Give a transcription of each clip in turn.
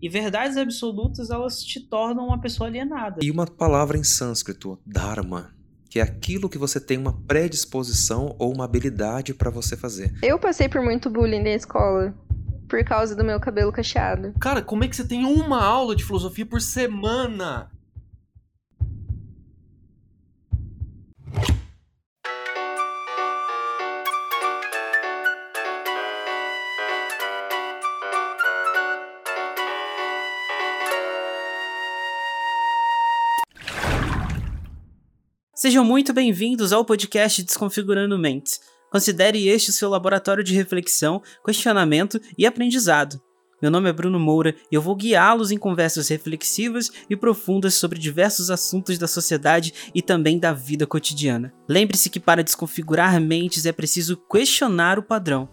E verdades absolutas, elas te tornam uma pessoa alienada. E uma palavra em sânscrito, dharma, que é aquilo que você tem uma predisposição ou uma habilidade para você fazer. Eu passei por muito bullying na escola por causa do meu cabelo cacheado. Cara, como é que você tem uma aula de filosofia por semana? Sejam muito bem-vindos ao podcast Desconfigurando Mentes. Considere este o seu laboratório de reflexão, questionamento e aprendizado. Meu nome é Bruno Moura e eu vou guiá-los em conversas reflexivas e profundas sobre diversos assuntos da sociedade e também da vida cotidiana. Lembre-se que para desconfigurar mentes é preciso questionar o padrão.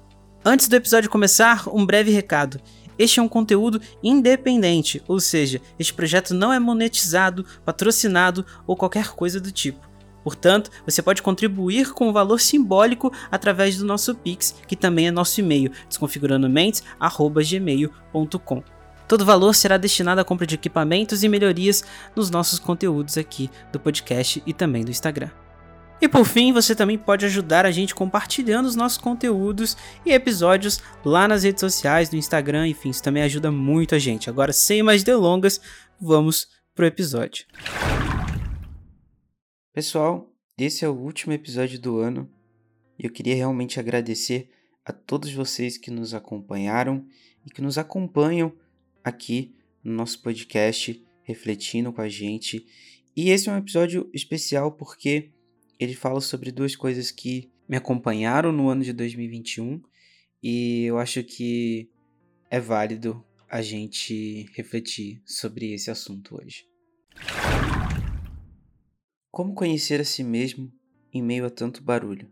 Antes do episódio começar, um breve recado. Este é um conteúdo independente, ou seja, este projeto não é monetizado, patrocinado ou qualquer coisa do tipo. Portanto, você pode contribuir com um valor simbólico através do nosso Pix, que também é nosso e-mail, desconfigurandomentes@gmail.com. Todo valor será destinado à compra de equipamentos e melhorias nos nossos conteúdos aqui do podcast e também do Instagram. E por fim, você também pode ajudar a gente compartilhando os nossos conteúdos e episódios lá nas redes sociais, no Instagram, enfim, isso também ajuda muito a gente. Agora, sem mais delongas, vamos pro episódio. Pessoal, esse é o último episódio do ano e eu queria realmente agradecer a todos vocês que nos acompanharam e que nos acompanham aqui no nosso podcast, refletindo com a gente. E esse é um episódio especial porque ele fala sobre duas coisas que me acompanharam no ano de 2021 e eu acho que é válido a gente refletir sobre esse assunto hoje. Como conhecer a si mesmo em meio a tanto barulho?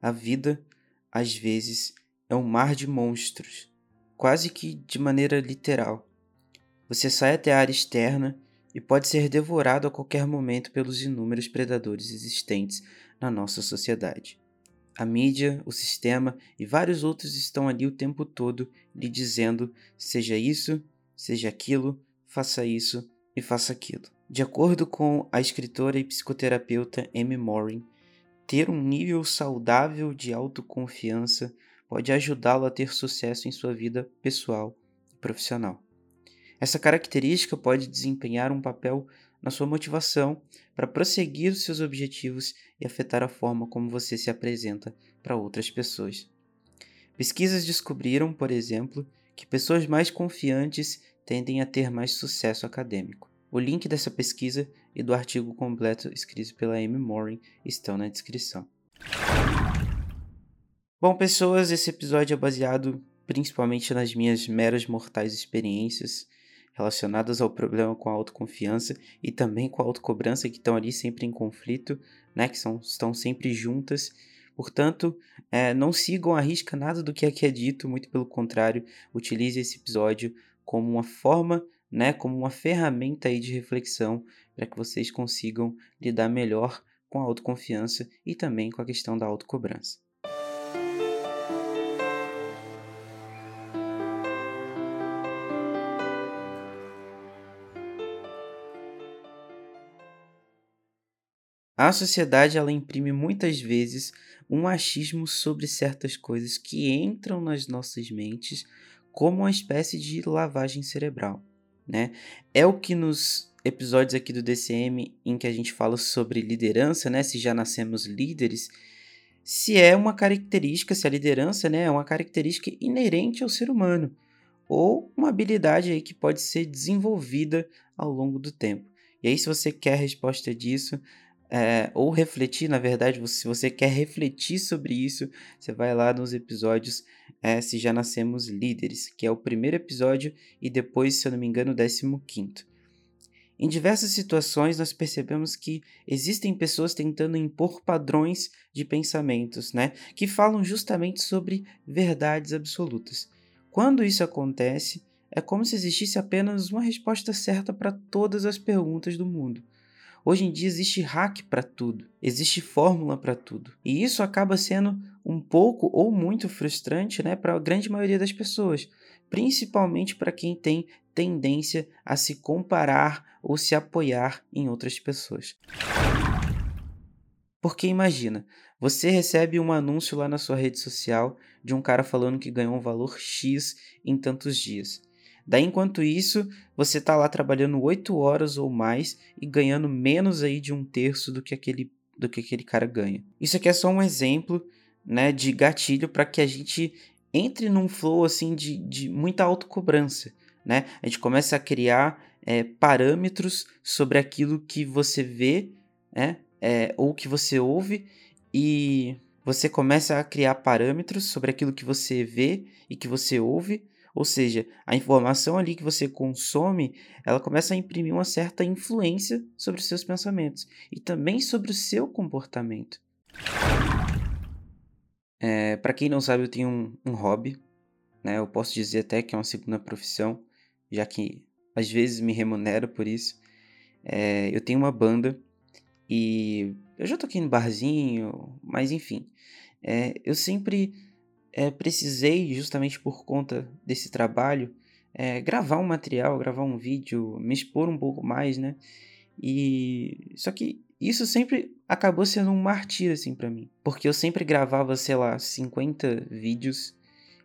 A vida, às vezes, é um mar de monstros, quase que de maneira literal. Você sai até a área externa e pode ser devorado a qualquer momento pelos inúmeros predadores existentes na nossa sociedade. A mídia, o sistema e vários outros estão ali o tempo todo lhe dizendo: seja isso, seja aquilo, faça isso e faça aquilo. De acordo com a escritora e psicoterapeuta Amy Morin, ter um nível saudável de autoconfiança pode ajudá-lo a ter sucesso em sua vida pessoal e profissional. Essa característica pode desempenhar um papel na sua motivação para prosseguir os seus objetivos e afetar a forma como você se apresenta para outras pessoas. Pesquisas descobriram, por exemplo, que pessoas mais confiantes tendem a ter mais sucesso acadêmico. O link dessa pesquisa e do artigo completo escrito pela Amy Morin estão na descrição. Bom, pessoas, esse episódio é baseado principalmente nas minhas meras mortais experiências relacionadas ao problema com a autoconfiança e também com a autocobrança que estão ali sempre em conflito, né, que são, estão sempre juntas. Portanto, é, não sigam a risca nada do que aqui é dito, muito pelo contrário, utilize esse episódio como uma forma né, como uma ferramenta aí de reflexão para que vocês consigam lidar melhor com a autoconfiança e também com a questão da autocobrança. A sociedade ela imprime muitas vezes um achismo sobre certas coisas que entram nas nossas mentes como uma espécie de lavagem cerebral né? É o que nos episódios aqui do DCM em que a gente fala sobre liderança, né? Se já nascemos líderes, se é uma característica, se a liderança, né, é uma característica inerente ao ser humano ou uma habilidade aí que pode ser desenvolvida ao longo do tempo. E aí, se você quer a resposta disso, é, ou refletir, na verdade, se você quer refletir sobre isso, você vai lá nos episódios é, Se Já Nascemos Líderes, que é o primeiro episódio e depois, se eu não me engano, o décimo quinto. Em diversas situações, nós percebemos que existem pessoas tentando impor padrões de pensamentos, né, que falam justamente sobre verdades absolutas. Quando isso acontece, é como se existisse apenas uma resposta certa para todas as perguntas do mundo. Hoje em dia existe hack para tudo, existe fórmula para tudo. E isso acaba sendo um pouco ou muito frustrante né, para a grande maioria das pessoas, principalmente para quem tem tendência a se comparar ou se apoiar em outras pessoas. Porque imagina, você recebe um anúncio lá na sua rede social de um cara falando que ganhou um valor X em tantos dias. Daí, enquanto isso, você está lá trabalhando 8 horas ou mais e ganhando menos aí de um terço do que aquele, do que aquele cara ganha. Isso aqui é só um exemplo né, de gatilho para que a gente entre num flow assim de, de muita autocobrança. Né? A gente começa a criar é, parâmetros sobre aquilo que você vê né, é, ou que você ouve e você começa a criar parâmetros sobre aquilo que você vê e que você ouve, ou seja, a informação ali que você consome, ela começa a imprimir uma certa influência sobre os seus pensamentos e também sobre o seu comportamento. É, Para quem não sabe, eu tenho um, um hobby, né? Eu posso dizer até que é uma segunda profissão, já que às vezes me remunero por isso. É, eu tenho uma banda e eu já toquei no barzinho, mas enfim. É, eu sempre é, precisei, justamente por conta desse trabalho, é, gravar um material, gravar um vídeo, me expor um pouco mais, né? E só que isso sempre acabou sendo um martírio assim para mim, porque eu sempre gravava, sei lá, 50 vídeos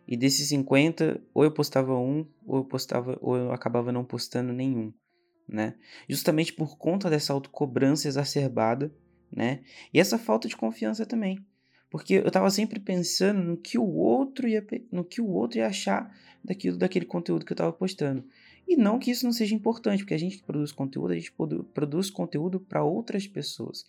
e desses 50, ou eu postava um, ou eu postava, ou eu acabava não postando nenhum né? Justamente por conta dessa autocobrança exacerbada, né? E essa falta de confiança também. Porque eu estava sempre pensando no que o outro ia no que o outro ia achar daquilo daquele conteúdo que eu estava postando. E não que isso não seja importante, porque a gente produz conteúdo, a gente produz conteúdo para outras pessoas.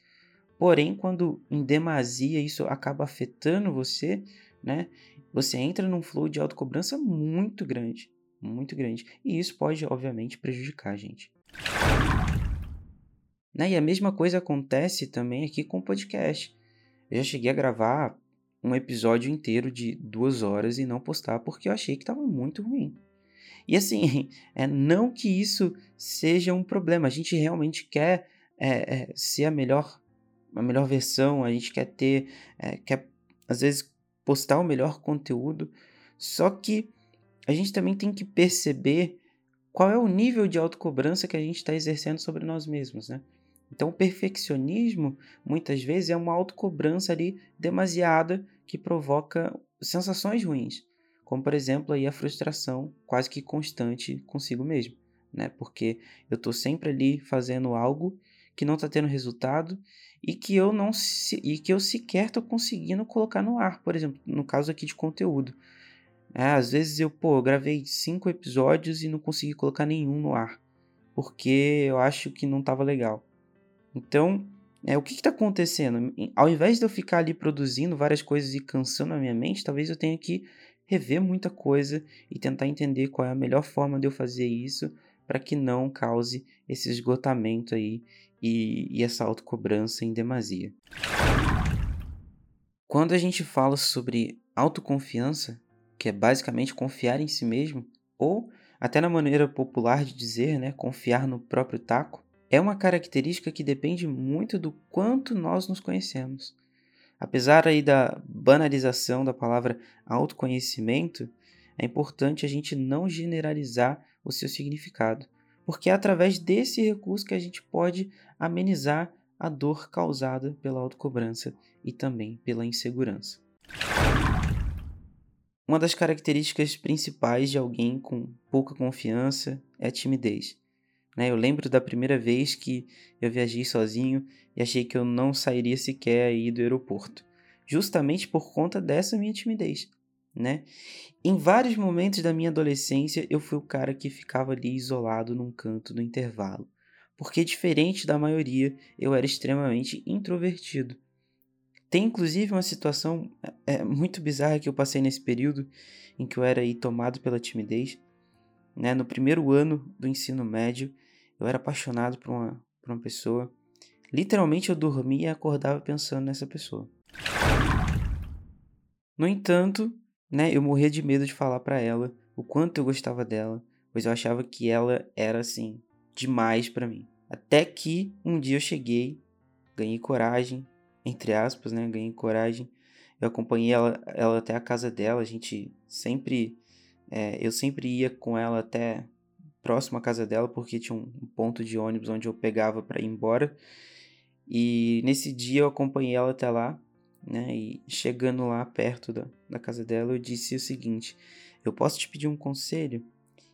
Porém, quando em demasia isso acaba afetando você, né? Você entra num flow de autocobrança muito grande, muito grande. E isso pode, obviamente, prejudicar a gente. Né? E a mesma coisa acontece também aqui com o podcast. Eu já cheguei a gravar um episódio inteiro de duas horas e não postar porque eu achei que estava muito ruim. E assim, é não que isso seja um problema. A gente realmente quer é, é, ser a melhor, a melhor versão. A gente quer ter, é, quer às vezes postar o melhor conteúdo. Só que a gente também tem que perceber qual é o nível de autocobrança que a gente está exercendo sobre nós mesmos, né? Então, o perfeccionismo, muitas vezes, é uma autocobrança ali demasiada que provoca sensações ruins, como, por exemplo, aí a frustração quase que constante consigo mesmo, né? Porque eu estou sempre ali fazendo algo que não está tendo resultado e que eu não e que eu sequer estou conseguindo colocar no ar, por exemplo, no caso aqui de conteúdo. É, às vezes eu, pô, gravei cinco episódios e não consegui colocar nenhum no ar, porque eu acho que não estava legal. Então, é, o que está acontecendo? Ao invés de eu ficar ali produzindo várias coisas e cansando a minha mente, talvez eu tenha que rever muita coisa e tentar entender qual é a melhor forma de eu fazer isso para que não cause esse esgotamento aí e, e essa autocobrança em demasia. Quando a gente fala sobre autoconfiança, que é basicamente confiar em si mesmo, ou, até na maneira popular de dizer, né, confiar no próprio taco, é uma característica que depende muito do quanto nós nos conhecemos. Apesar aí da banalização da palavra autoconhecimento, é importante a gente não generalizar o seu significado, porque é através desse recurso que a gente pode amenizar a dor causada pela autocobrança e também pela insegurança. Uma das características principais de alguém com pouca confiança é a timidez. Né? Eu lembro da primeira vez que eu viajei sozinho e achei que eu não sairia sequer aí do aeroporto, justamente por conta dessa minha timidez. Né? Em vários momentos da minha adolescência, eu fui o cara que ficava ali isolado num canto do intervalo, porque diferente da maioria, eu era extremamente introvertido. Tem inclusive uma situação é, muito bizarra que eu passei nesse período em que eu era aí tomado pela timidez. Né? No primeiro ano do ensino médio, eu era apaixonado por uma, por uma pessoa. Literalmente eu dormia e acordava pensando nessa pessoa. No entanto, né, eu morria de medo de falar para ela o quanto eu gostava dela, pois eu achava que ela era assim demais para mim. Até que um dia eu cheguei, ganhei coragem, entre aspas, né? Ganhei coragem. Eu acompanhei ela, ela até a casa dela. A gente sempre. É, eu sempre ia com ela até próximo à casa dela, porque tinha um ponto de ônibus onde eu pegava para ir embora. E nesse dia eu acompanhei ela até lá, né? E chegando lá perto da, da casa dela, eu disse o seguinte: Eu posso te pedir um conselho?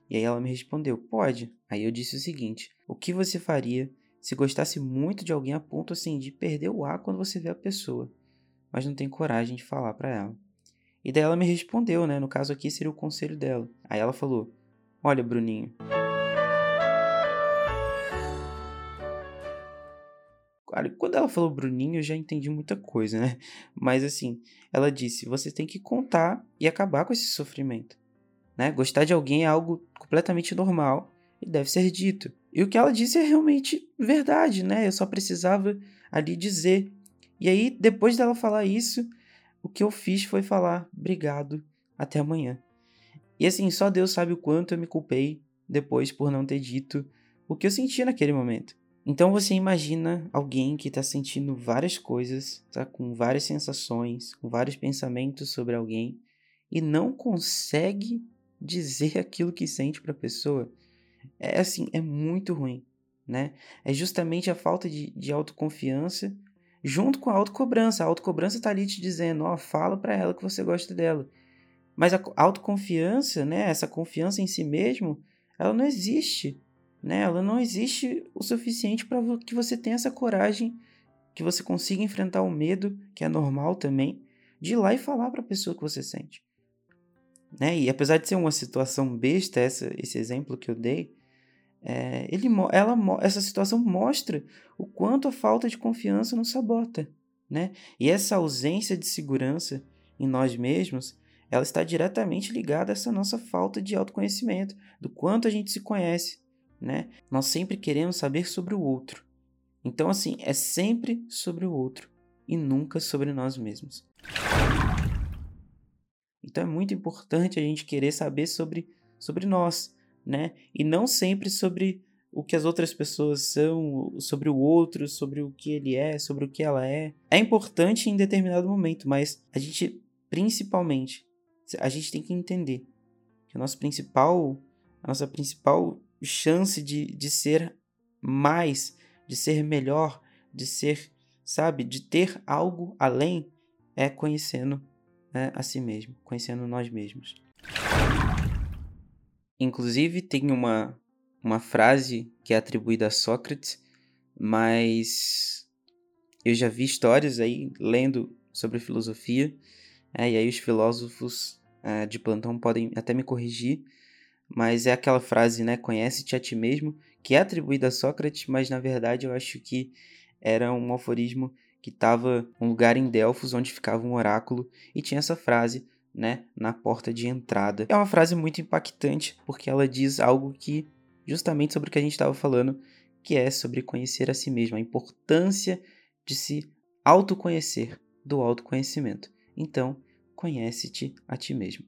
E aí ela me respondeu: Pode. Aí eu disse o seguinte: O que você faria se gostasse muito de alguém a ponto assim de perder o ar quando você vê a pessoa, mas não tem coragem de falar para ela? E daí ela me respondeu, né? No caso aqui seria o conselho dela. Aí ela falou: Olha, Bruninho. Quando ela falou Bruninho, eu já entendi muita coisa, né? Mas assim, ela disse: você tem que contar e acabar com esse sofrimento. Né? Gostar de alguém é algo completamente normal e deve ser dito. E o que ela disse é realmente verdade, né? Eu só precisava ali dizer. E aí, depois dela falar isso, o que eu fiz foi falar obrigado, até amanhã. E assim, só Deus sabe o quanto eu me culpei depois por não ter dito o que eu sentia naquele momento. Então você imagina alguém que está sentindo várias coisas, tá com várias sensações, com vários pensamentos sobre alguém e não consegue dizer aquilo que sente para a pessoa. É assim, é muito ruim, né? É justamente a falta de, de autoconfiança junto com a autocobrança. A autocobrança está ali te dizendo, ó, oh, fala para ela que você gosta dela. Mas a autoconfiança, né, essa confiança em si mesmo, ela não existe, né? Ela não existe o suficiente para que você tenha essa coragem, que você consiga enfrentar o medo, que é normal também, de ir lá e falar para a pessoa que você sente. Né? E apesar de ser uma situação besta, essa, esse exemplo que eu dei, é, ele, ela, essa situação mostra o quanto a falta de confiança nos sabota. Né? E essa ausência de segurança em nós mesmos ela está diretamente ligada a essa nossa falta de autoconhecimento, do quanto a gente se conhece, né? Nós sempre queremos saber sobre o outro. Então, assim, é sempre sobre o outro e nunca sobre nós mesmos. Então é muito importante a gente querer saber sobre, sobre nós, né? E não sempre sobre o que as outras pessoas são, sobre o outro, sobre o que ele é, sobre o que ela é. É importante em determinado momento, mas a gente principalmente a gente tem que entender que a principal, a nossa principal chance de, de ser mais, de ser melhor, de ser, sabe, de ter algo além é conhecendo né, a si mesmo, conhecendo nós mesmos. Inclusive, tem uma, uma frase que é atribuída a Sócrates, mas eu já vi histórias aí lendo sobre filosofia, é, e aí os filósofos uh, de plantão podem até me corrigir, mas é aquela frase, né? Conhece-te a ti mesmo, que é atribuída a Sócrates, mas na verdade eu acho que era um aforismo que estava um lugar em Delfos onde ficava um oráculo e tinha essa frase, né, na porta de entrada. É uma frase muito impactante porque ela diz algo que justamente sobre o que a gente estava falando, que é sobre conhecer a si mesmo, a importância de se autoconhecer, do autoconhecimento. Então, conhece-te a ti mesmo.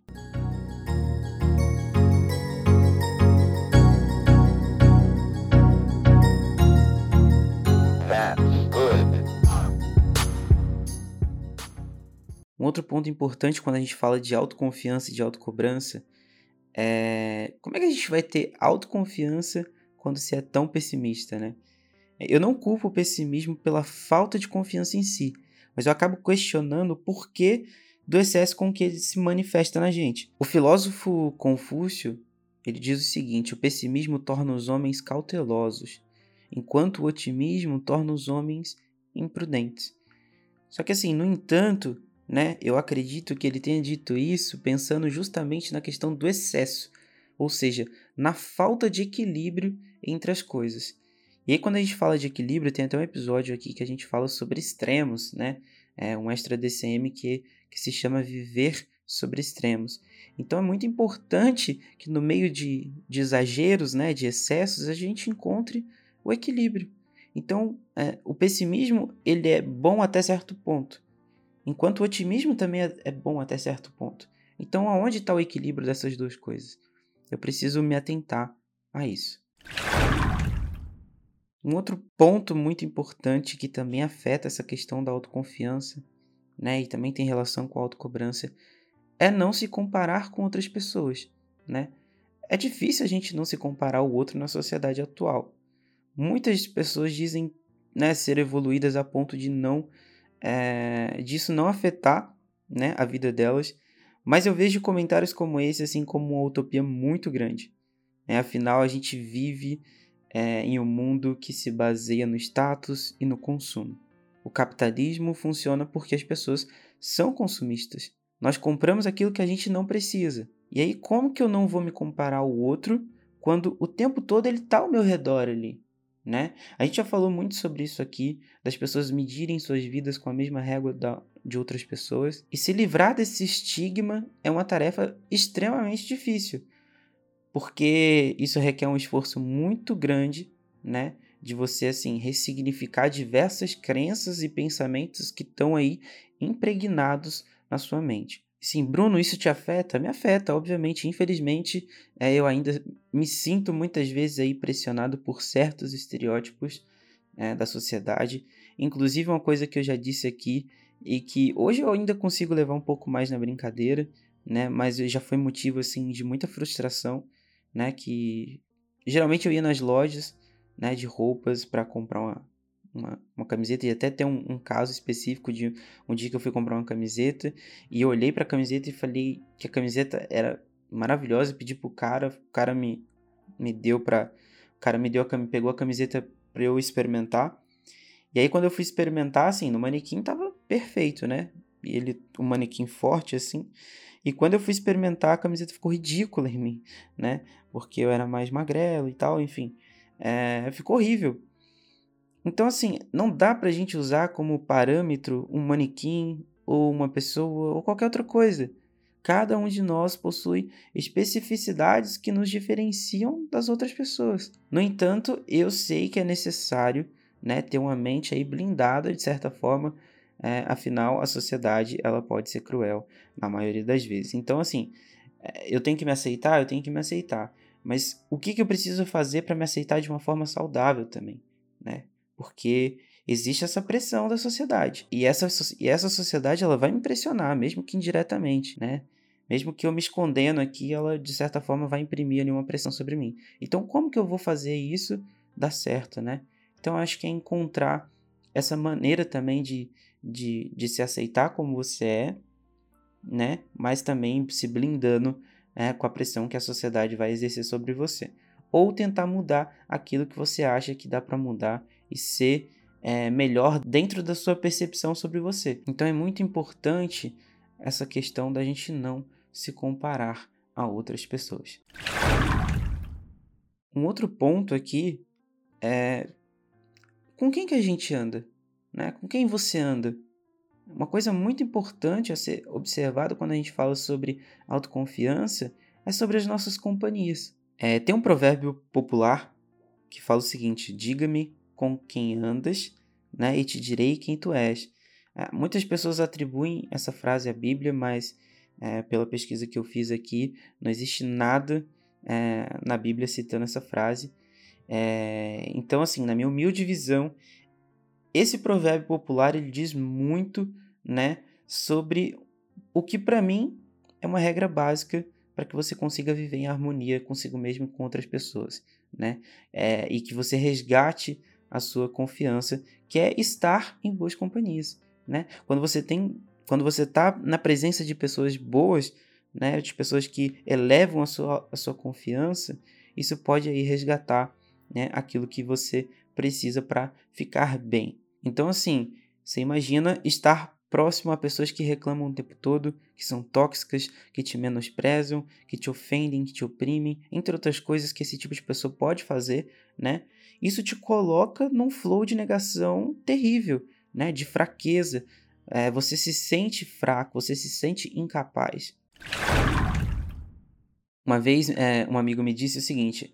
Um outro ponto importante quando a gente fala de autoconfiança e de autocobrança é como é que a gente vai ter autoconfiança quando se é tão pessimista, né? Eu não culpo o pessimismo pela falta de confiança em si, mas eu acabo questionando por que do excesso com que ele se manifesta na gente. O filósofo Confúcio, ele diz o seguinte: o pessimismo torna os homens cautelosos, enquanto o otimismo torna os homens imprudentes. Só que assim, no entanto, né, eu acredito que ele tenha dito isso pensando justamente na questão do excesso, ou seja, na falta de equilíbrio entre as coisas. E aí, quando a gente fala de equilíbrio, tem até um episódio aqui que a gente fala sobre extremos, né? É um extra DCM que que se chama Viver sobre Extremos. Então é muito importante que no meio de, de exageros, né, de excessos, a gente encontre o equilíbrio. Então é, o pessimismo ele é bom até certo ponto, enquanto o otimismo também é, é bom até certo ponto. Então aonde está o equilíbrio dessas duas coisas? Eu preciso me atentar a isso. Um outro ponto muito importante que também afeta essa questão da autoconfiança né, e também tem relação com a autocobrança, é não se comparar com outras pessoas, né? é difícil a gente não se comparar ao outro na sociedade atual. Muitas pessoas dizem né, ser evoluídas a ponto de não é, disso não afetar né, a vida delas, mas eu vejo comentários como esse assim como uma utopia muito grande. É, afinal, a gente vive é, em um mundo que se baseia no status e no consumo. O capitalismo funciona porque as pessoas são consumistas. Nós compramos aquilo que a gente não precisa. E aí, como que eu não vou me comparar ao outro quando o tempo todo ele está ao meu redor ali? Né? A gente já falou muito sobre isso aqui, das pessoas medirem suas vidas com a mesma régua da, de outras pessoas. E se livrar desse estigma é uma tarefa extremamente difícil, porque isso requer um esforço muito grande, né? De você, assim, ressignificar diversas crenças e pensamentos que estão aí impregnados na sua mente. Sim, Bruno, isso te afeta? Me afeta, obviamente. Infelizmente, é, eu ainda me sinto muitas vezes aí pressionado por certos estereótipos é, da sociedade. Inclusive, uma coisa que eu já disse aqui e que hoje eu ainda consigo levar um pouco mais na brincadeira, né? Mas já foi motivo assim de muita frustração, né? Que geralmente eu ia nas lojas, né? De roupas para comprar uma, uma, uma, camiseta e até tem um, um, caso específico de um dia que eu fui comprar uma camiseta e eu olhei para a camiseta e falei que a camiseta era maravilhosa, pedi pro cara, o cara me me deu para o cara me deu a, pegou a camiseta para eu experimentar. E aí quando eu fui experimentar assim, no manequim tava perfeito, né? E ele um manequim forte assim. E quando eu fui experimentar, a camiseta ficou ridícula em mim, né? Porque eu era mais magrelo e tal, enfim. É, ficou horrível. Então, assim, não dá pra gente usar como parâmetro um manequim ou uma pessoa ou qualquer outra coisa. Cada um de nós possui especificidades que nos diferenciam das outras pessoas. No entanto, eu sei que é necessário né, ter uma mente aí blindada de certa forma, é, afinal a sociedade ela pode ser cruel na maioria das vezes. Então, assim, é, eu tenho que me aceitar, eu tenho que me aceitar. Mas o que, que eu preciso fazer para me aceitar de uma forma saudável também, né? Porque existe essa pressão da sociedade. E essa, e essa sociedade ela vai me pressionar, mesmo que indiretamente, né? Mesmo que eu me escondendo aqui, ela de certa forma vai imprimir ali uma pressão sobre mim. Então, como que eu vou fazer isso dar certo, né? Então, acho que é encontrar essa maneira também de, de, de se aceitar como você é, né? Mas também se blindando é, com a pressão que a sociedade vai exercer sobre você. Ou tentar mudar aquilo que você acha que dá para mudar e ser é, melhor dentro da sua percepção sobre você. Então é muito importante essa questão da gente não se comparar a outras pessoas. Um outro ponto aqui é com quem que a gente anda, né? Com quem você anda? Uma coisa muito importante a ser observada quando a gente fala sobre autoconfiança é sobre as nossas companhias. É, tem um provérbio popular que fala o seguinte: diga-me com quem andas, né? E te direi quem tu és. É, muitas pessoas atribuem essa frase à Bíblia, mas é, pela pesquisa que eu fiz aqui, não existe nada é, na Bíblia citando essa frase. É, então, assim, na minha humilde visão, esse provérbio popular ele diz muito, né, sobre o que para mim é uma regra básica para que você consiga viver em harmonia consigo mesmo e com outras pessoas, né? É, e que você resgate a sua confiança, que é estar em boas companhias, né? Quando você tem, quando você está na presença de pessoas boas, né, de pessoas que elevam a sua, a sua confiança, isso pode aí resgatar, né, aquilo que você precisa para ficar bem. Então assim, você imagina estar próximo a pessoas que reclamam o tempo todo, que são tóxicas, que te menosprezam, que te ofendem, que te oprimem, entre outras coisas que esse tipo de pessoa pode fazer, né? Isso te coloca num flow de negação terrível, né? De fraqueza. É, você se sente fraco, você se sente incapaz. Uma vez, é, um amigo me disse o seguinte: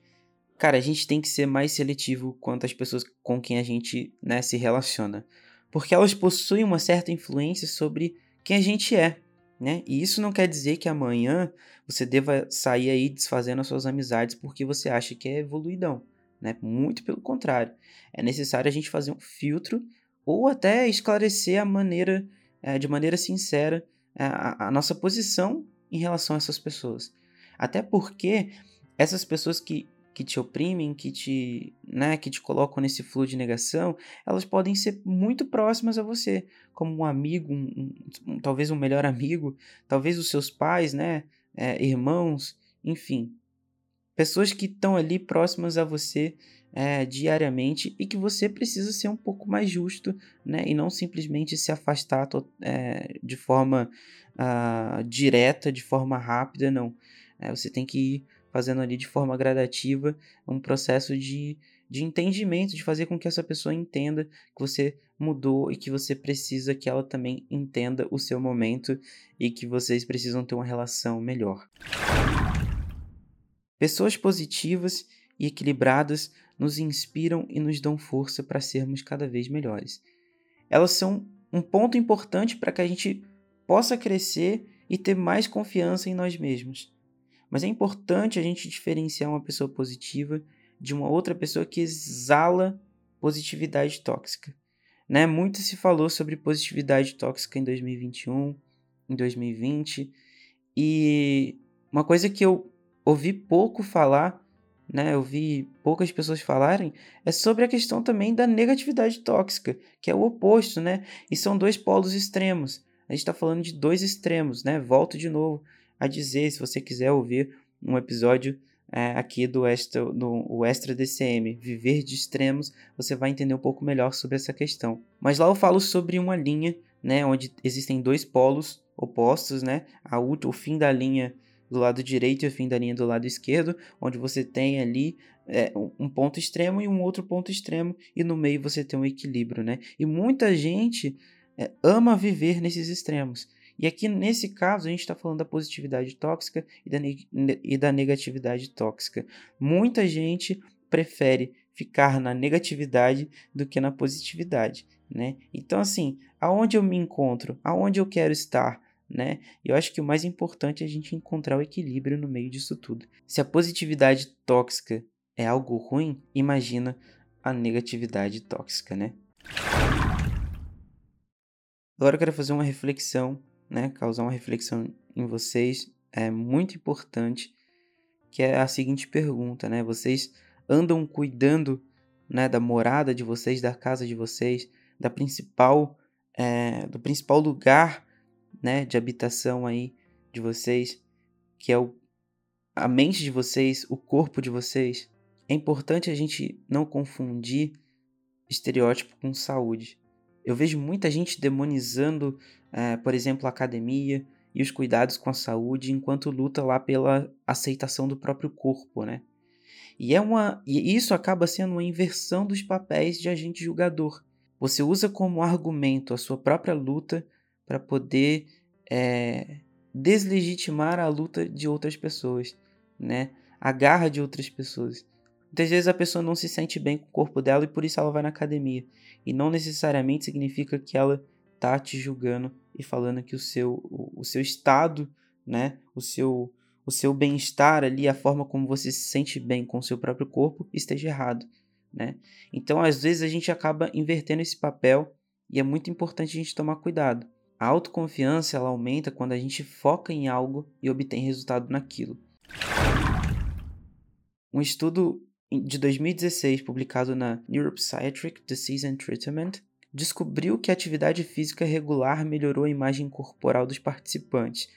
Cara, a gente tem que ser mais seletivo quanto às pessoas com quem a gente né, se relaciona porque elas possuem uma certa influência sobre quem a gente é, né? E isso não quer dizer que amanhã você deva sair aí desfazendo as suas amizades porque você acha que é evoluidão, né? Muito pelo contrário. É necessário a gente fazer um filtro ou até esclarecer a maneira, é, de maneira sincera, é, a, a nossa posição em relação a essas pessoas. Até porque essas pessoas que, que te oprimem, que te, né, que te colocam nesse fluxo de negação, elas podem ser muito próximas a você, como um amigo, um, um, talvez um melhor amigo, talvez os seus pais, né, é, irmãos, enfim, pessoas que estão ali próximas a você é, diariamente e que você precisa ser um pouco mais justo, né? E não simplesmente se afastar é, de forma uh, direta, de forma rápida, não. É, você tem que ir fazendo ali de forma gradativa um processo de, de entendimento, de fazer com que essa pessoa entenda que você mudou e que você precisa que ela também entenda o seu momento e que vocês precisam ter uma relação melhor. Pessoas positivas e equilibradas nos inspiram e nos dão força para sermos cada vez melhores. Elas são um ponto importante para que a gente possa crescer e ter mais confiança em nós mesmos. Mas é importante a gente diferenciar uma pessoa positiva de uma outra pessoa que exala positividade tóxica. Né? Muito se falou sobre positividade tóxica em 2021, em 2020, e uma coisa que eu ouvi pouco falar né, eu vi poucas pessoas falarem, é sobre a questão também da negatividade tóxica, que é o oposto, né? E são dois polos extremos. A gente está falando de dois extremos, né? Volto de novo a dizer, se você quiser ouvir um episódio é, aqui do extra, do, extra DCM, Viver de Extremos, você vai entender um pouco melhor sobre essa questão. Mas lá eu falo sobre uma linha, né, onde existem dois polos opostos, né? A, o fim da linha do lado direito e o fim da linha do lado esquerdo, onde você tem ali é, um ponto extremo e um outro ponto extremo, e no meio você tem um equilíbrio, né? E muita gente é, ama viver nesses extremos. E aqui nesse caso a gente está falando da positividade tóxica e da, e da negatividade tóxica. Muita gente prefere ficar na negatividade do que na positividade, né? Então assim, aonde eu me encontro, aonde eu quero estar, né? Eu acho que o mais importante é a gente encontrar o equilíbrio no meio disso tudo. Se a positividade tóxica é algo ruim, imagina a negatividade tóxica, né? Agora eu quero fazer uma reflexão, né? Causar uma reflexão em vocês. É muito importante, que é a seguinte pergunta, né? Vocês andam cuidando, né, da morada de vocês, da casa de vocês, da principal, é, do principal lugar né, de habitação aí de vocês, que é o, a mente de vocês, o corpo de vocês. É importante a gente não confundir estereótipo com saúde. Eu vejo muita gente demonizando, é, por exemplo, a academia e os cuidados com a saúde enquanto luta lá pela aceitação do próprio corpo, né? E, é uma, e isso acaba sendo uma inversão dos papéis de agente julgador. Você usa como argumento a sua própria luta para poder é, deslegitimar a luta de outras pessoas, né? A garra de outras pessoas. Muitas vezes a pessoa não se sente bem com o corpo dela e por isso ela vai na academia. E não necessariamente significa que ela tá te julgando e falando que o seu, o, o seu estado, né? O seu, o seu bem-estar ali, a forma como você se sente bem com o seu próprio corpo, esteja errado, né? Então, às vezes a gente acaba invertendo esse papel e é muito importante a gente tomar cuidado. A autoconfiança ela aumenta quando a gente foca em algo e obtém resultado naquilo. Um estudo de 2016 publicado na Neuropsychiatric Disease and Treatment descobriu que a atividade física regular melhorou a imagem corporal dos participantes.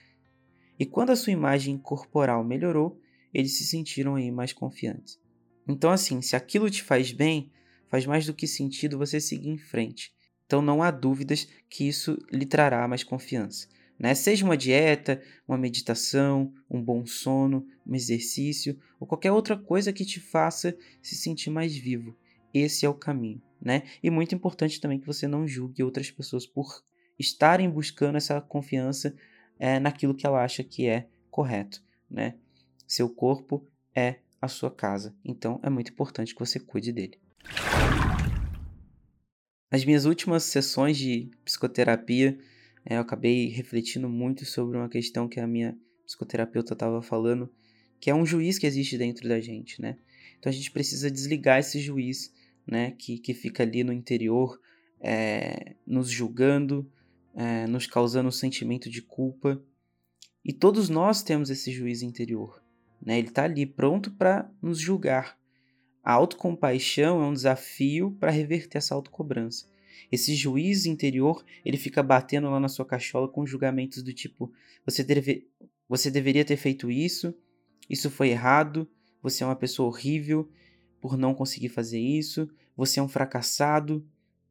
E quando a sua imagem corporal melhorou, eles se sentiram aí mais confiantes. Então assim, se aquilo te faz bem, faz mais do que sentido você seguir em frente. Então não há dúvidas que isso lhe trará mais confiança. Né? Seja uma dieta, uma meditação, um bom sono, um exercício ou qualquer outra coisa que te faça se sentir mais vivo. Esse é o caminho. Né? E muito importante também que você não julgue outras pessoas por estarem buscando essa confiança é, naquilo que ela acha que é correto. Né? Seu corpo é a sua casa, então é muito importante que você cuide dele. Nas minhas últimas sessões de psicoterapia, é, eu acabei refletindo muito sobre uma questão que a minha psicoterapeuta estava falando, que é um juiz que existe dentro da gente, né? Então a gente precisa desligar esse juiz, né? Que, que fica ali no interior, é, nos julgando, é, nos causando um sentimento de culpa. E todos nós temos esse juiz interior, né? Ele está ali pronto para nos julgar. A autocompaixão é um desafio para reverter essa autocobrança. Esse juiz interior, ele fica batendo lá na sua cachola com julgamentos do tipo: você, deve, você deveria ter feito isso, isso foi errado, você é uma pessoa horrível por não conseguir fazer isso, você é um fracassado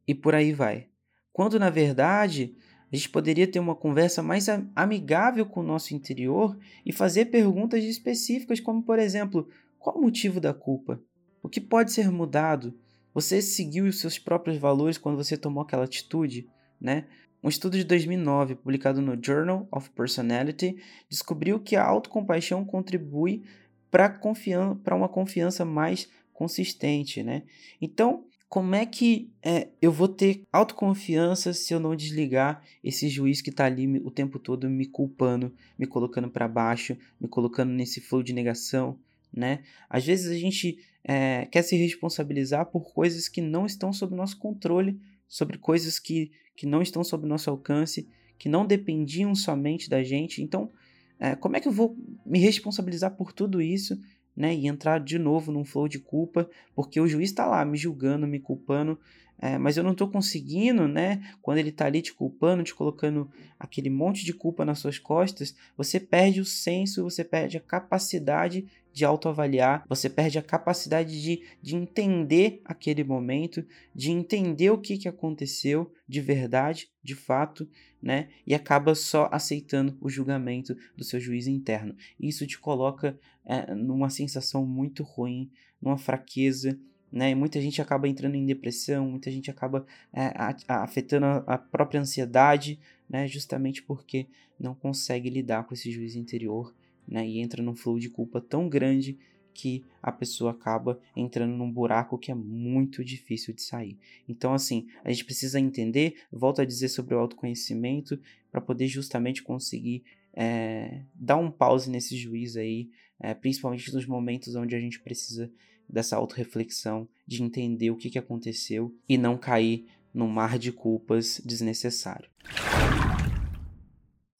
e por aí vai. Quando na verdade a gente poderia ter uma conversa mais amigável com o nosso interior e fazer perguntas específicas, como por exemplo: qual o motivo da culpa? O que pode ser mudado? Você seguiu os seus próprios valores quando você tomou aquela atitude, né? Um estudo de 2009, publicado no Journal of Personality, descobriu que a autocompaixão contribui para uma confiança mais consistente, né? Então, como é que é, eu vou ter autoconfiança se eu não desligar esse juiz que está ali o tempo todo me culpando, me colocando para baixo, me colocando nesse flow de negação, né? Às vezes a gente é, quer se responsabilizar por coisas que não estão sob nosso controle, sobre coisas que, que não estão sob nosso alcance, que não dependiam somente da gente. Então, é, como é que eu vou me responsabilizar por tudo isso né, e entrar de novo num flow de culpa, porque o juiz está lá me julgando, me culpando, é, mas eu não estou conseguindo, né? Quando ele está ali te culpando, te colocando aquele monte de culpa nas suas costas, você perde o senso, você perde a capacidade de autoavaliar, você perde a capacidade de, de entender aquele momento, de entender o que, que aconteceu de verdade, de fato, né? E acaba só aceitando o julgamento do seu juiz interno. Isso te coloca é, numa sensação muito ruim, numa fraqueza, né? E muita gente acaba entrando em depressão, muita gente acaba é, afetando a, própria ansiedade, né? Justamente porque não consegue lidar com esse juiz interior, né? E entra num flow de culpa tão grande que a pessoa acaba entrando num buraco que é muito difícil de sair. Então, assim, a gente precisa entender, volto a dizer sobre o autoconhecimento, para poder justamente conseguir é, dar um pause nesse juiz aí, é, principalmente nos momentos onde a gente precisa dessa autorreflexão, de entender o que, que aconteceu e não cair num mar de culpas desnecessário.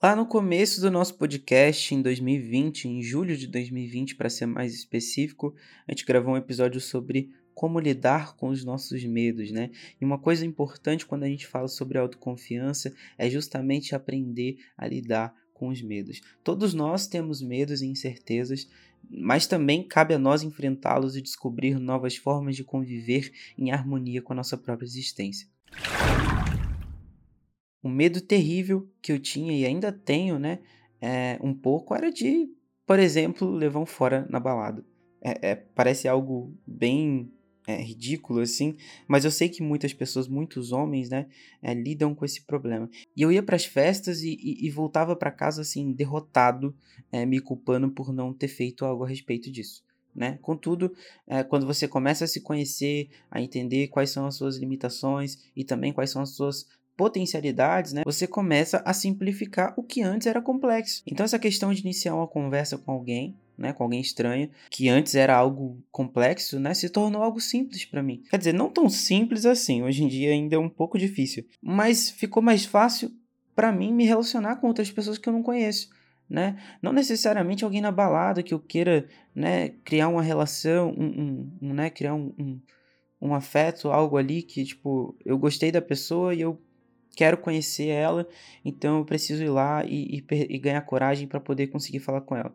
Lá no começo do nosso podcast, em 2020, em julho de 2020, para ser mais específico, a gente gravou um episódio sobre como lidar com os nossos medos, né? E uma coisa importante quando a gente fala sobre autoconfiança é justamente aprender a lidar com os medos. Todos nós temos medos e incertezas, mas também cabe a nós enfrentá-los e descobrir novas formas de conviver em harmonia com a nossa própria existência. Um medo terrível que eu tinha e ainda tenho, né, é, um pouco, era de, por exemplo, levar um fora na balada. É, é, parece algo bem é, ridículo assim, mas eu sei que muitas pessoas, muitos homens, né, é, lidam com esse problema. E eu ia para as festas e, e, e voltava para casa assim derrotado, é, me culpando por não ter feito algo a respeito disso. Né? Contudo, é, quando você começa a se conhecer, a entender quais são as suas limitações e também quais são as suas potencialidades, né, você começa a simplificar o que antes era complexo. Então, essa questão de iniciar uma conversa com alguém, né, com alguém estranho, que antes era algo complexo, né, se tornou algo simples para mim. Quer dizer, não tão simples assim, hoje em dia ainda é um pouco difícil, mas ficou mais fácil para mim me relacionar com outras pessoas que eu não conheço. Né? Não necessariamente alguém na balada que eu queira né, criar uma relação, um, um, um né, criar um, um, um afeto, algo ali que tipo eu gostei da pessoa e eu quero conhecer ela, então eu preciso ir lá e, e, e ganhar coragem para poder conseguir falar com ela.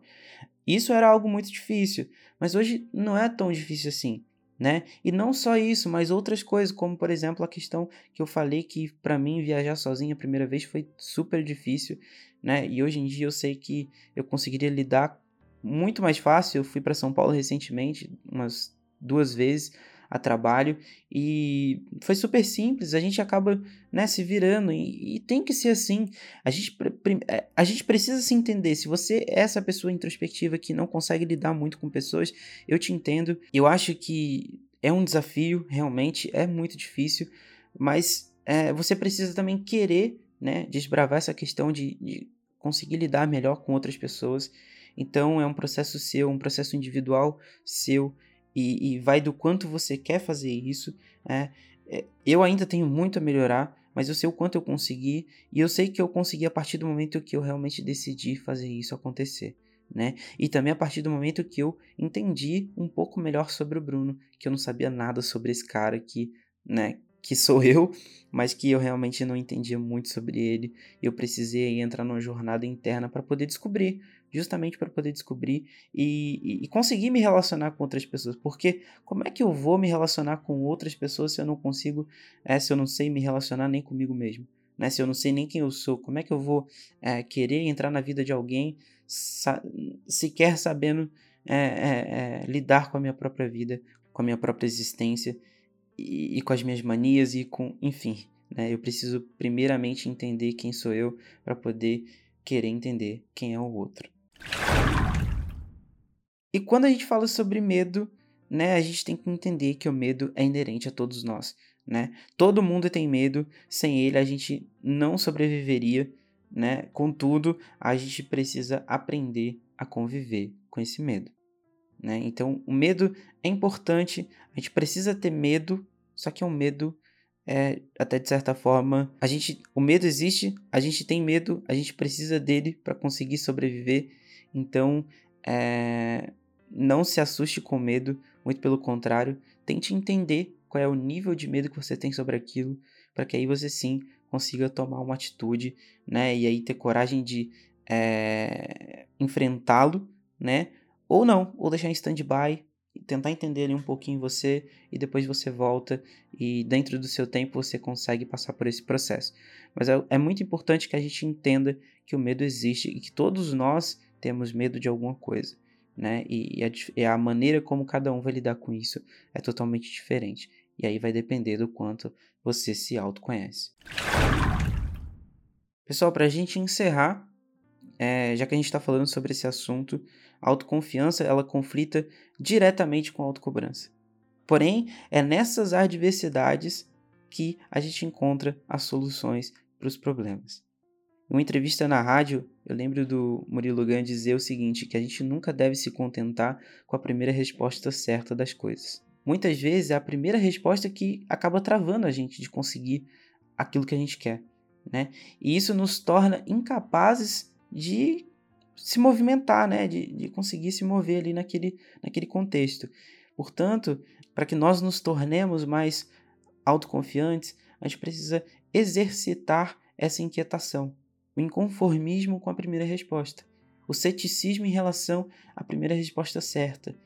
Isso era algo muito difícil, mas hoje não é tão difícil assim, né? E não só isso, mas outras coisas, como por exemplo a questão que eu falei que para mim viajar sozinho a primeira vez foi super difícil, né? E hoje em dia eu sei que eu conseguiria lidar muito mais fácil. Eu fui para São Paulo recentemente, umas duas vezes a trabalho e foi super simples. A gente acaba né, se virando e, e tem que ser assim. A gente, é, a gente precisa se entender. Se você é essa pessoa introspectiva que não consegue lidar muito com pessoas, eu te entendo. Eu acho que é um desafio, realmente é muito difícil, mas é, você precisa também querer né, desbravar essa questão de, de conseguir lidar melhor com outras pessoas. Então é um processo seu, um processo individual seu e, e vai do quanto você quer fazer isso. Né? É, eu ainda tenho muito a melhorar, mas eu sei o quanto eu consegui e eu sei que eu consegui a partir do momento que eu realmente decidi fazer isso acontecer. né? E também a partir do momento que eu entendi um pouco melhor sobre o Bruno, que eu não sabia nada sobre esse cara que, né, que sou eu, mas que eu realmente não entendia muito sobre ele. E eu precisei entrar numa jornada interna para poder descobrir, justamente para poder descobrir e, e, conseguir me relacionar com outras pessoas. Porque como é que eu vou me relacionar com outras pessoas se eu não consigo, é, se eu não sei me relacionar nem comigo mesmo? Né? Se eu não sei nem quem eu sou, como é que eu vou é, querer entrar na vida de alguém sa sequer sabendo é, lidar com a minha própria vida, com a minha própria existência e, e com as minhas manias e com, enfim, né? Eu preciso primeiramente entender quem sou eu para poder querer entender quem é o outro. E quando a gente fala sobre medo, né, a gente tem que entender que o medo é inerente a todos nós, né? Todo mundo tem medo, sem ele a gente não sobreviveria, né? Contudo, a gente precisa aprender a conviver com esse medo, né? Então, o medo é importante, a gente precisa ter medo, só que é um medo é, até de certa forma, a gente, o medo existe, a gente tem medo, a gente precisa dele para conseguir sobreviver. Então, é, não se assuste com medo, muito pelo contrário, tente entender qual é o nível de medo que você tem sobre aquilo, para que aí você sim consiga tomar uma atitude, né? E aí ter coragem de é, enfrentá-lo, né? Ou não, ou deixar em stand-by, tentar entender ali um pouquinho você e depois você volta e dentro do seu tempo você consegue passar por esse processo. Mas é, é muito importante que a gente entenda que o medo existe e que todos nós temos medo de alguma coisa. Né? E, e, a, e a maneira como cada um vai lidar com isso é totalmente diferente. E aí vai depender do quanto você se autoconhece. Pessoal, para a gente encerrar, é, já que a gente está falando sobre esse assunto, a autoconfiança ela conflita diretamente com a autocobrança. Porém, é nessas adversidades que a gente encontra as soluções para os problemas. Em uma entrevista na rádio, eu lembro do Murilo Gun dizer o seguinte, que a gente nunca deve se contentar com a primeira resposta certa das coisas muitas vezes é a primeira resposta que acaba travando a gente de conseguir aquilo que a gente quer, né? E isso nos torna incapazes de se movimentar, né? De, de conseguir se mover ali naquele, naquele contexto. Portanto, para que nós nos tornemos mais autoconfiantes, a gente precisa exercitar essa inquietação, o inconformismo com a primeira resposta, o ceticismo em relação à primeira resposta certa.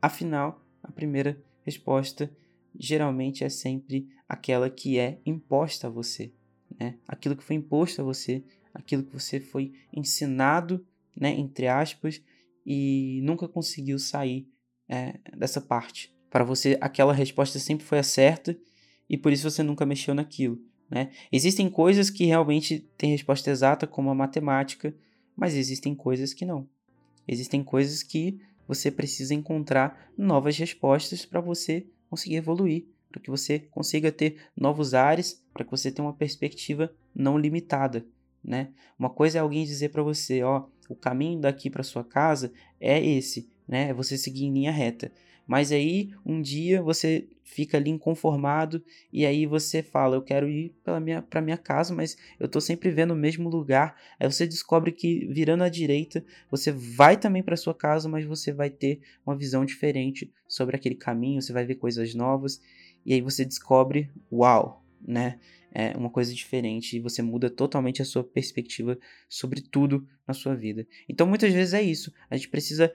Afinal, a primeira resposta geralmente é sempre aquela que é imposta a você, né? Aquilo que foi imposto a você, aquilo que você foi ensinado, né, entre aspas, e nunca conseguiu sair é, dessa parte. Para você, aquela resposta sempre foi a certa e por isso você nunca mexeu naquilo. Né? Existem coisas que realmente têm resposta exata, como a matemática, mas existem coisas que não. Existem coisas que você precisa encontrar novas respostas para você conseguir evoluir, para que você consiga ter novos ares, para que você tenha uma perspectiva não limitada, né? Uma coisa é alguém dizer para você, ó, o caminho daqui para sua casa é esse, né? É você seguir em linha reta. Mas aí um dia você fica ali inconformado e aí você fala, eu quero ir para minha, minha casa, mas eu estou sempre vendo o mesmo lugar. Aí você descobre que virando à direita, você vai também para sua casa, mas você vai ter uma visão diferente sobre aquele caminho, você vai ver coisas novas e aí você descobre, uau, né? É uma coisa diferente e você muda totalmente a sua perspectiva sobre tudo na sua vida. Então muitas vezes é isso. A gente precisa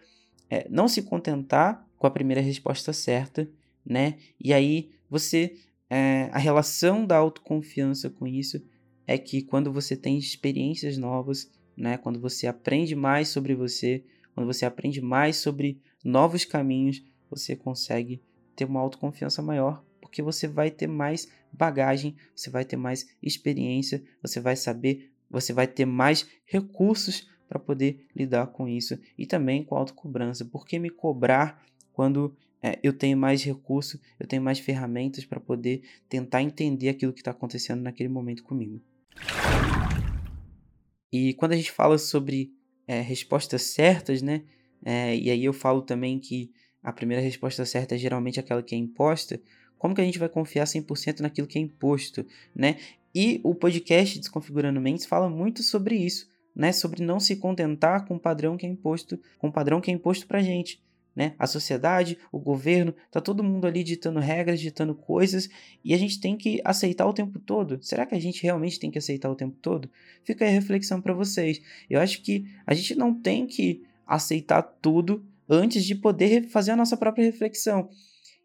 é, não se contentar com a primeira resposta certa, né? E aí você. É, a relação da autoconfiança com isso é que quando você tem experiências novas, né? Quando você aprende mais sobre você, quando você aprende mais sobre novos caminhos, você consegue ter uma autoconfiança maior, porque você vai ter mais bagagem, você vai ter mais experiência, você vai saber, você vai ter mais recursos para poder lidar com isso e também com a autocobrança. Por que me cobrar quando é, eu tenho mais recurso, eu tenho mais ferramentas para poder tentar entender aquilo que está acontecendo naquele momento comigo. E quando a gente fala sobre é, respostas certas, né? É, e aí eu falo também que a primeira resposta certa é geralmente aquela que é imposta. Como que a gente vai confiar 100% naquilo que é imposto, né? E o podcast Desconfigurando Mentes fala muito sobre isso, né, sobre não se contentar com o padrão que é imposto, com o padrão que é imposto pra gente. Né? A sociedade, o governo, tá todo mundo ali ditando regras, ditando coisas, e a gente tem que aceitar o tempo todo. Será que a gente realmente tem que aceitar o tempo todo? Fica aí a reflexão para vocês. Eu acho que a gente não tem que aceitar tudo antes de poder fazer a nossa própria reflexão.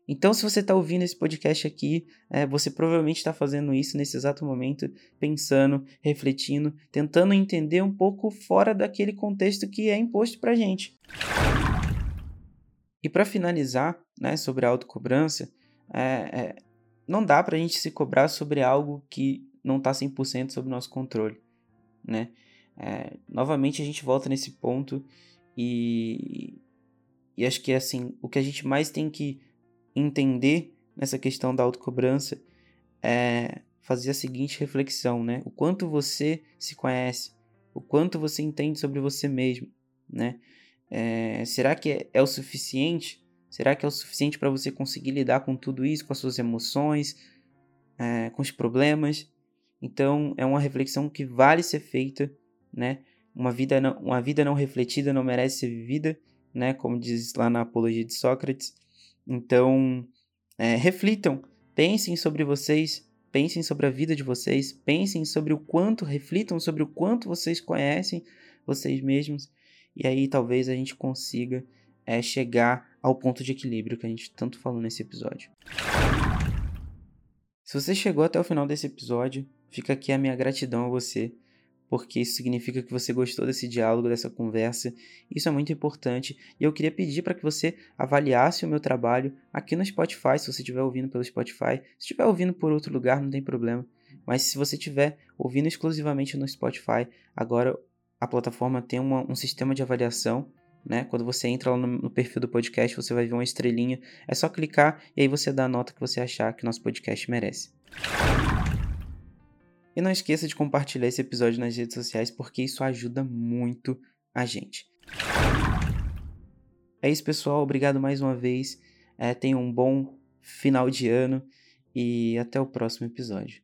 Então, se você está ouvindo esse podcast aqui, é, você provavelmente está fazendo isso nesse exato momento, pensando, refletindo, tentando entender um pouco fora daquele contexto que é imposto para gente. E para finalizar, né, sobre a autocobrança, é, é, não dá para a gente se cobrar sobre algo que não está 100% sob nosso controle, né? É, novamente a gente volta nesse ponto e, e acho que assim, o que a gente mais tem que entender nessa questão da autocobrança é fazer a seguinte reflexão, né? O quanto você se conhece, o quanto você entende sobre você mesmo, né? É, será que é, é, o suficiente? Será que é o suficiente para você conseguir lidar com tudo isso, com as suas emoções, é, com os problemas? Então, é uma reflexão que vale ser feita, né? Uma vida não, uma vida não refletida não merece ser vivida, né? Como diz lá na Apologia de Sócrates. Então, é, reflitam, pensem sobre vocês, pensem sobre a vida de vocês, pensem sobre o quanto, reflitam sobre o quanto vocês conhecem vocês mesmos, e aí talvez a gente consiga é, chegar ao ponto de equilíbrio que a gente tanto falou nesse episódio. Se você chegou até o final desse episódio, fica aqui a minha gratidão a você porque isso significa que você gostou desse diálogo, dessa conversa. Isso é muito importante. E eu queria pedir para que você avaliasse o meu trabalho aqui no Spotify, se você estiver ouvindo pelo Spotify. Se estiver ouvindo por outro lugar, não tem problema. Mas se você estiver ouvindo exclusivamente no Spotify, agora a plataforma tem uma, um sistema de avaliação. Né? Quando você entra lá no, no perfil do podcast, você vai ver uma estrelinha. É só clicar e aí você dá a nota que você achar que nosso podcast merece. E não esqueça de compartilhar esse episódio nas redes sociais porque isso ajuda muito a gente. É isso, pessoal. Obrigado mais uma vez. É, tenham um bom final de ano e até o próximo episódio.